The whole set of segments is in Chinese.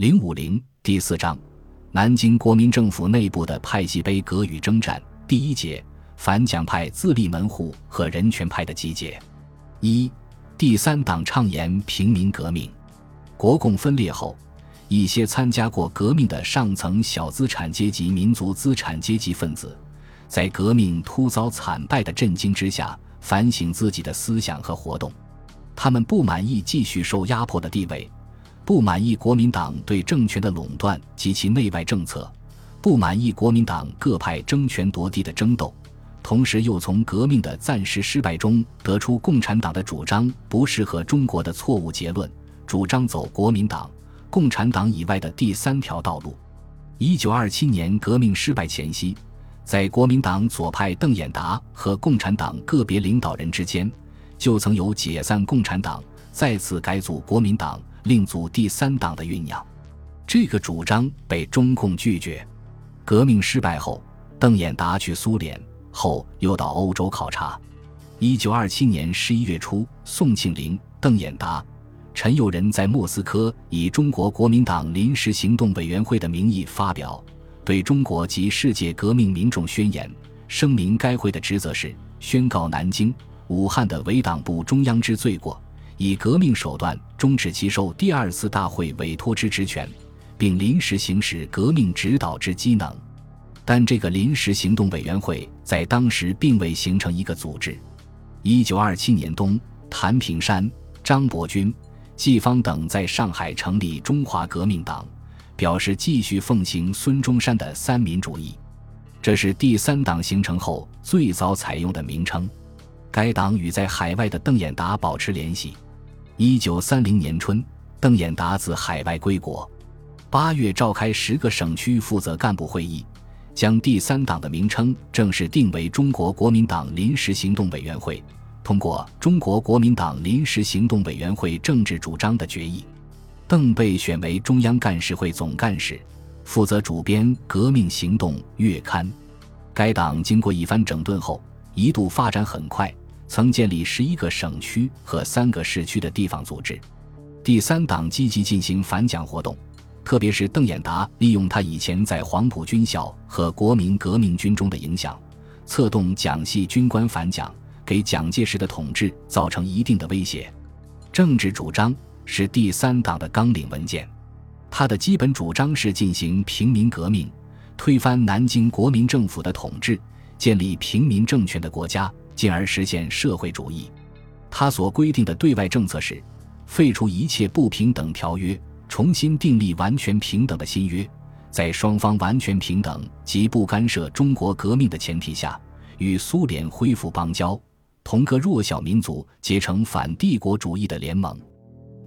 零五零第四章，南京国民政府内部的派系杯葛与征战。第一节，反蒋派自立门户和人权派的集结。一，第三党倡言平民革命。国共分裂后，一些参加过革命的上层小资产阶级、民族资产阶级分子，在革命突遭惨败的震惊之下，反省自己的思想和活动。他们不满意继续受压迫的地位。不满意国民党对政权的垄断及其内外政策，不满意国民党各派争权夺地的争斗，同时又从革命的暂时失败中得出共产党的主张不适合中国的错误结论，主张走国民党、共产党以外的第三条道路。一九二七年革命失败前夕，在国民党左派邓演达和共产党个别领导人之间，就曾有解散共产党、再次改组国民党。另组第三党的酝酿，这个主张被中共拒绝。革命失败后，邓演达去苏联，后又到欧洲考察。一九二七年十一月初，宋庆龄、邓演达、陈友仁在莫斯科以中国国民党临时行动委员会的名义发表对中国及世界革命民众宣言，声明该会的职责是宣告南京、武汉的伪党部中央之罪过。以革命手段终止其受第二次大会委托之职权，并临时行使革命指导之机能。但这个临时行动委员会在当时并未形成一个组织。一九二七年冬，谭平山、张伯钧、季方等在上海成立中华革命党，表示继续奉行孙中山的三民主义。这是第三党形成后最早采用的名称。该党与在海外的邓演达保持联系。一九三零年春，邓演达自海外归国。八月召开十个省区负责干部会议，将第三党的名称正式定为中国国民党临时行动委员会，通过中国国民党临时行动委员会政治主张的决议。邓被选为中央干事会总干事，负责主编《革命行动》月刊。该党经过一番整顿后，一度发展很快。曾建立十一个省区和三个市区的地方组织。第三党积极进行反蒋活动，特别是邓演达利用他以前在黄埔军校和国民革命军中的影响，策动蒋系军官反蒋，给蒋介石的统治造成一定的威胁。政治主张是第三党的纲领文件，他的基本主张是进行平民革命，推翻南京国民政府的统治，建立平民政权的国家。进而实现社会主义。他所规定的对外政策是：废除一切不平等条约，重新订立完全平等的新约，在双方完全平等及不干涉中国革命的前提下，与苏联恢复邦交，同各弱小民族结成反帝国主义的联盟。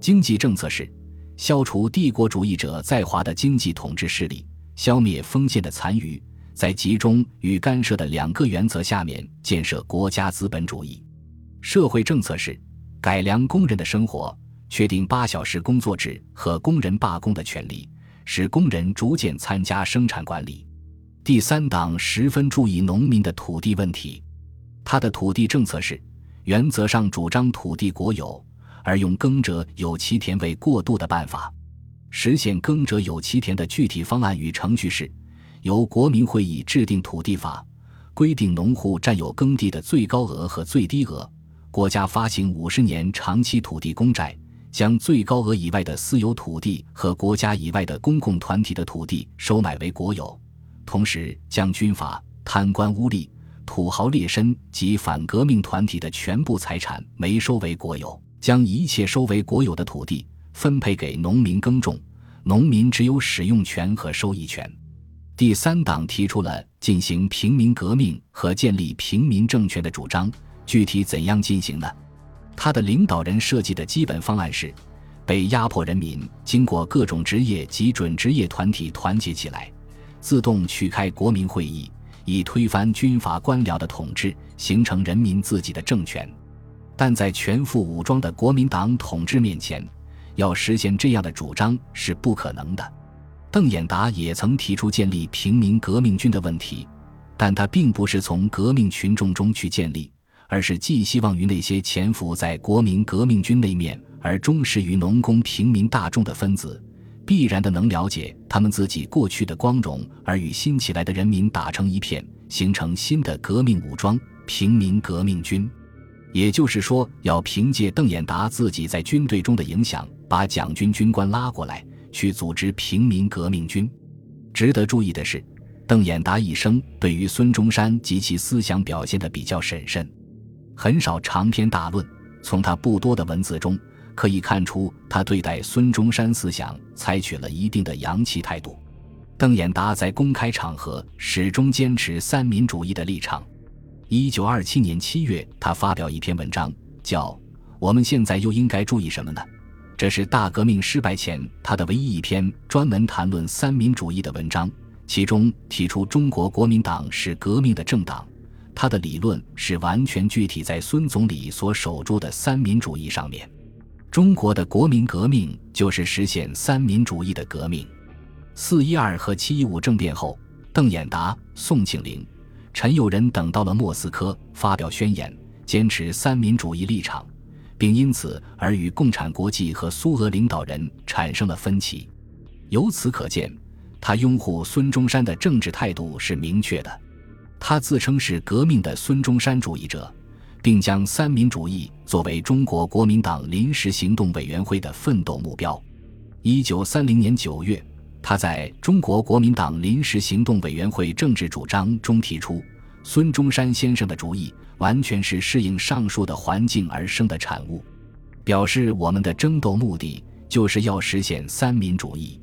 经济政策是：消除帝国主义者在华的经济统治势力，消灭封建的残余。在集中与干涉的两个原则下面建设国家资本主义社会政策是改良工人的生活，确定八小时工作制和工人罢工的权利，使工人逐渐参加生产管理。第三党十分注意农民的土地问题，他的土地政策是原则上主张土地国有，而用耕者有其田为过渡的办法。实现耕者有其田的具体方案与程序是。由国民会议制定土地法，规定农户占有耕地的最高额和最低额。国家发行五十年长期土地公债，将最高额以外的私有土地和国家以外的公共团体的土地收买为国有。同时，将军阀、贪官污吏、土豪劣绅及反革命团体的全部财产没收为国有，将一切收为国有的土地分配给农民耕种，农民只有使用权和收益权。第三党提出了进行平民革命和建立平民政权的主张，具体怎样进行呢？他的领导人设计的基本方案是：被压迫人民经过各种职业及准职业团体团结起来，自动去开国民会议，以推翻军阀官僚的统治，形成人民自己的政权。但在全副武装的国民党统治面前，要实现这样的主张是不可能的。邓演达也曾提出建立平民革命军的问题，但他并不是从革命群众中去建立，而是寄希望于那些潜伏在国民革命军内面而忠实于农工平民大众的分子，必然的能了解他们自己过去的光荣，而与新起来的人民打成一片，形成新的革命武装——平民革命军。也就是说，要凭借邓演达自己在军队中的影响，把蒋军军官拉过来，去组织平民革命军。值得注意的是，邓演达一生对于孙中山及其思想表现的比较审慎，很少长篇大论。从他不多的文字中，可以看出他对待孙中山思想采取了一定的洋气态度。邓演达在公开场合始终坚持三民主义的立场。一九二七年七月，他发表一篇文章，叫《我们现在又应该注意什么呢？》这是大革命失败前他的唯一一篇专门谈论三民主义的文章。其中提出中国国民党是革命的政党，他的理论是完全具体在孙总理所守住的三民主义上面。中国的国民革命就是实现三民主义的革命。四一二和七一五政变后，邓演达、宋庆龄。陈友仁等到了莫斯科，发表宣言，坚持三民主义立场，并因此而与共产国际和苏俄领导人产生了分歧。由此可见，他拥护孙中山的政治态度是明确的。他自称是革命的孙中山主义者，并将三民主义作为中国国民党临时行动委员会的奋斗目标。一九三零年九月。他在中国国民党临时行动委员会政治主张中提出，孙中山先生的主意完全是适应上述的环境而生的产物，表示我们的争斗目的就是要实现三民主义。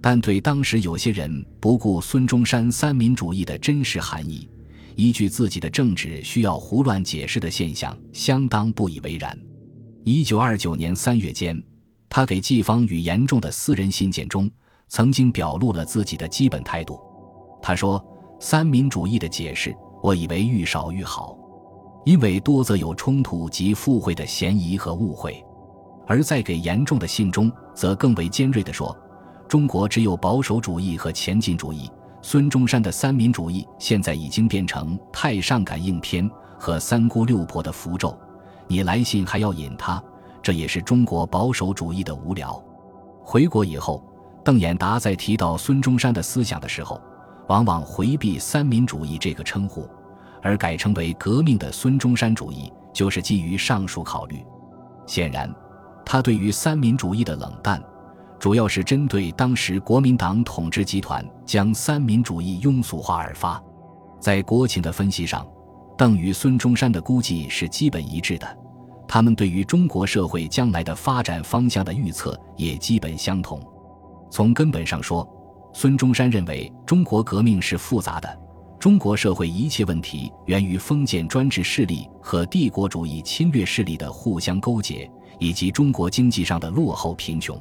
但对当时有些人不顾孙中山三民主义的真实含义，依据自己的政治需要胡乱解释的现象，相当不以为然。一九二九年三月间，他给季方与严重的私人信件中。曾经表露了自己的基本态度。他说：“三民主义的解释，我以为愈少愈好，因为多则有冲突及附会的嫌疑和误会。”而在给严重的信中，则更为尖锐地说：“中国只有保守主义和前进主义，孙中山的三民主义现在已经变成太上感应篇和三姑六婆的符咒。你来信还要引他，这也是中国保守主义的无聊。”回国以后。邓演达在提到孙中山的思想的时候，往往回避“三民主义”这个称呼，而改称为“革命的孙中山主义”，就是基于上述考虑。显然，他对于三民主义的冷淡，主要是针对当时国民党统治集团将三民主义庸俗化而发。在国情的分析上，邓与孙中山的估计是基本一致的，他们对于中国社会将来的发展方向的预测也基本相同。从根本上说，孙中山认为中国革命是复杂的，中国社会一切问题源于封建专制势力和帝国主义侵略势力的互相勾结，以及中国经济上的落后贫穷。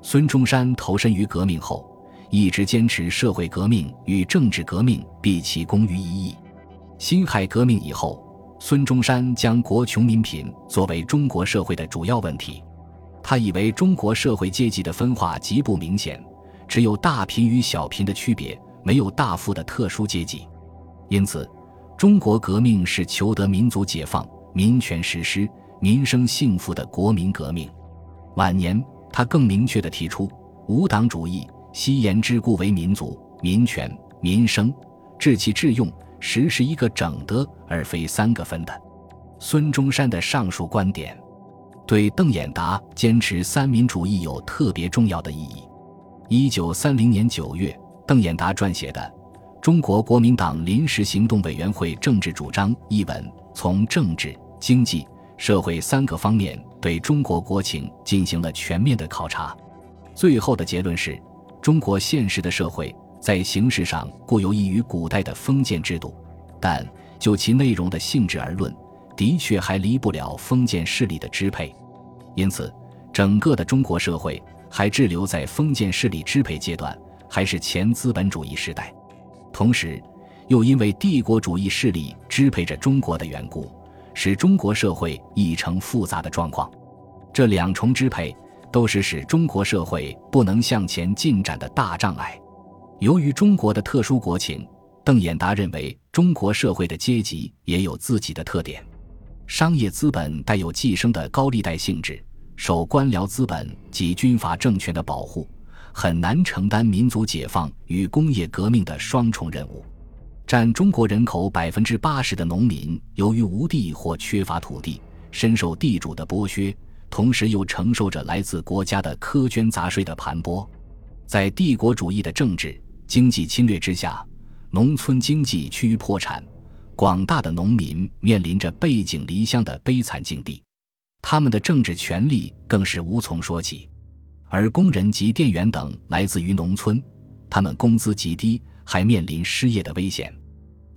孙中山投身于革命后，一直坚持社会革命与政治革命毕其功于一役。辛亥革命以后，孙中山将国穷民贫作为中国社会的主要问题。他以为中国社会阶级的分化极不明显，只有大贫与小贫的区别，没有大富的特殊阶级。因此，中国革命是求得民族解放、民权实施、民生幸福的国民革命。晚年，他更明确地提出无党主义，西言之故为民族、民权、民生，治其致用，实是一个整的，而非三个分的。孙中山的上述观点。对邓演达坚持三民主义有特别重要的意义。一九三零年九月，邓演达撰写的《中国国民党临时行动委员会政治主张》一文，从政治、经济、社会三个方面对中国国情进行了全面的考察。最后的结论是：中国现实的社会在形式上固有异于古代的封建制度，但就其内容的性质而论。的确还离不了封建势力的支配，因此，整个的中国社会还滞留在封建势力支配阶段，还是前资本主义时代。同时，又因为帝国主义势力支配着中国的缘故，使中国社会已成复杂的状况。这两重支配都是使中国社会不能向前进展的大障碍。由于中国的特殊国情，邓演达认为中国社会的阶级也有自己的特点。商业资本带有寄生的高利贷性质，受官僚资本及军阀政权的保护，很难承担民族解放与工业革命的双重任务。占中国人口百分之八十的农民，由于无地或缺乏土地，深受地主的剥削，同时又承受着来自国家的苛捐杂税的盘剥。在帝国主义的政治经济侵略之下，农村经济趋于破产，广大的农民面临着背井离乡的悲惨境地，他们的政治权利更是无从说起。而工人及店员等来自于农村，他们工资极低。还面临失业的危险。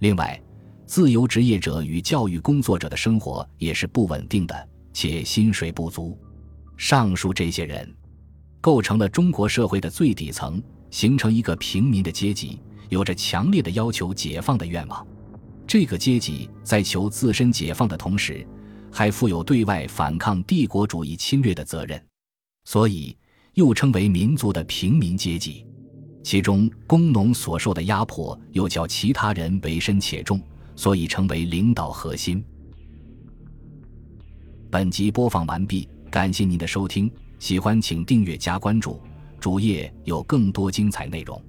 另外，自由职业者与教育工作者的生活也是不稳定的，且薪水不足。上述这些人，构成了中国社会的最底层，形成一个平民的阶级，有着强烈的要求解放的愿望。这个阶级在求自身解放的同时，还负有对外反抗帝国主义侵略的责任，所以又称为民族的平民阶级。其中工农所受的压迫又较其他人为深且重，所以成为领导核心。本集播放完毕，感谢您的收听，喜欢请订阅加关注，主页有更多精彩内容。